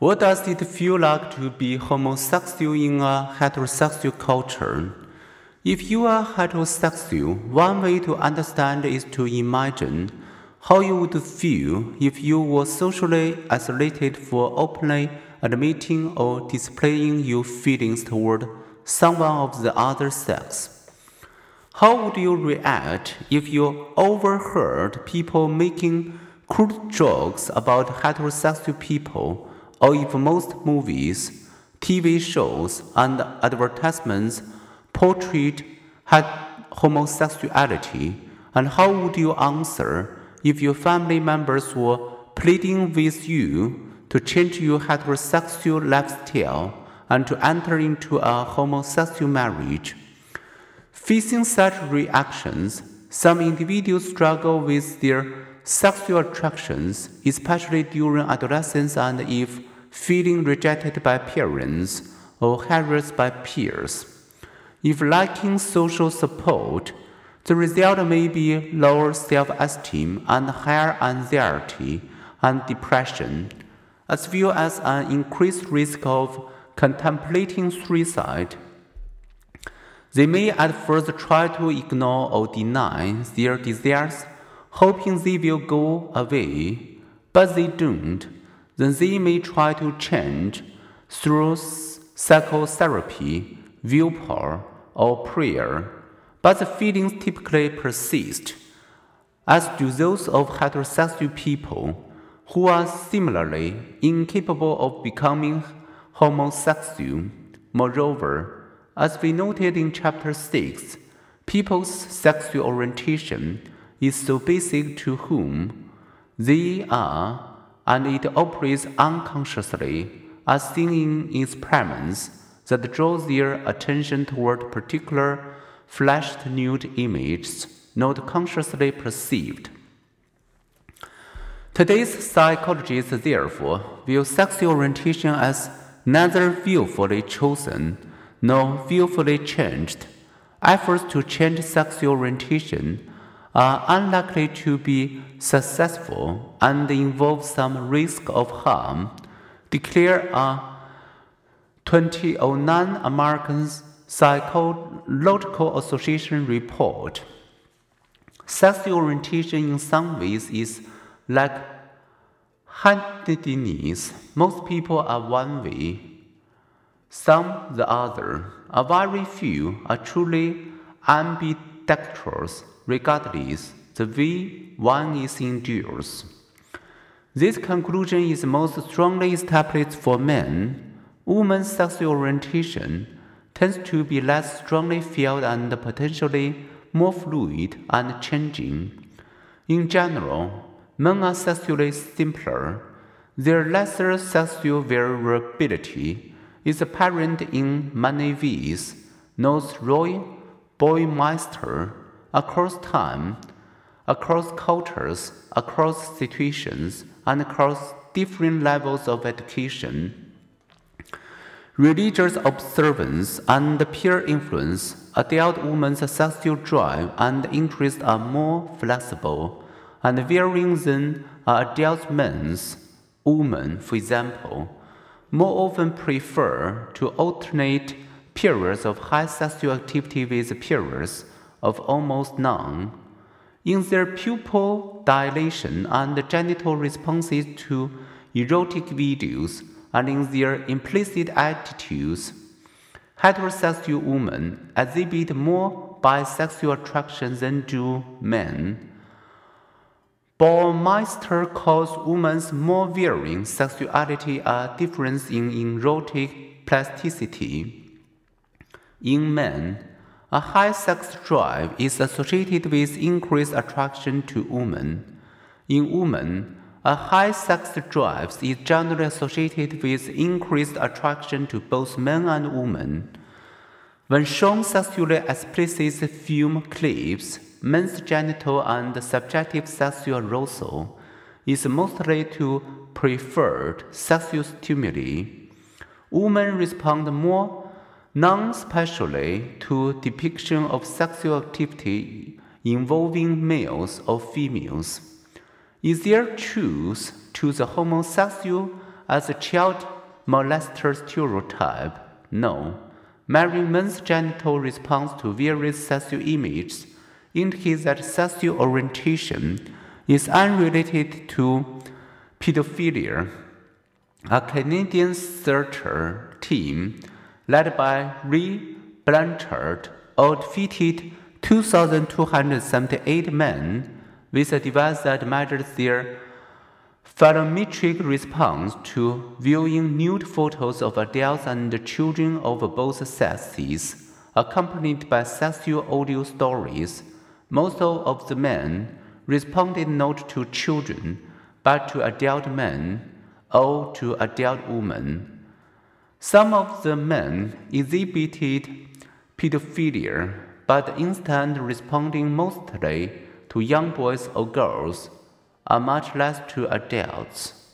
What does it feel like to be homosexual in a heterosexual culture? If you are heterosexual, one way to understand is to imagine how you would feel if you were socially isolated for openly admitting or displaying your feelings toward someone of the other sex. How would you react if you overheard people making crude jokes about heterosexual people, or if most movies, TV shows, and advertisements portrayed homosexuality? And how would you answer if your family members were pleading with you to change your heterosexual lifestyle and to enter into a homosexual marriage. Facing such reactions, some individuals struggle with their sexual attractions, especially during adolescence and if feeling rejected by parents or harassed by peers. If lacking social support, the result may be lower self esteem and higher anxiety and depression as well as an increased risk of contemplating suicide. They may at first try to ignore or deny their desires, hoping they will go away, but they don't. Then they may try to change through psychotherapy, willpower, or prayer, but the feelings typically persist, as do those of heterosexual people who are similarly incapable of becoming homosexual. Moreover, as we noted in chapter 6, people's sexual orientation is so basic to whom they are, and it operates unconsciously as seen in experiments that draws their attention toward particular flashed nude images not consciously perceived. Today's psychologists, therefore, view sexual orientation as neither willfully chosen nor willfully changed. Efforts to change sexual orientation are unlikely to be successful and involve some risk of harm, declared a 2009 American Psychological Association report. Sexual orientation in some ways is like handedness, most people are one way, some the other. A very few are truly ambidextrous, regardless the way one is endures. This conclusion is most strongly established for men. Women's sexual orientation tends to be less strongly felt and potentially more fluid and changing. In general, Men are sexually simpler. Their lesser sexual variability is apparent in many ways, notes Roy Baumeister, across time, across cultures, across situations, and across different levels of education. Religious observance and peer influence, adult women's sexual drive and interest are more flexible and varying than adult men's. Women, for example, more often prefer to alternate periods of high sexual activity with periods of almost none. In their pupil dilation and genital responses to erotic videos, and in their implicit attitudes, heterosexual women exhibit more bisexual attraction than do men. Baumeister calls women's more varying sexuality a difference in erotic plasticity. In men, a high sex drive is associated with increased attraction to women. In women, a high sex drive is generally associated with increased attraction to both men and women. When shown sexually explicit film clips, men's genital and subjective sexual arousal is mostly to preferred sexual stimuli. Women respond more non-specially to depiction of sexual activity involving males or females. Is there truth to the homosexual as a child molester stereotype. No. Marrying men's genital response to various sexual images indicates that sexual orientation is unrelated to pedophilia. A Canadian searcher team led by Ray Blanchard outfitted 2,278 men with a device that measures their phallometric response to viewing nude photos of adults and children of both sexes, accompanied by sexual audio stories. Most of the men responded not to children, but to adult men or to adult women. Some of the men exhibited pedophilia, but instead responding mostly to young boys or girls, are much less to adults.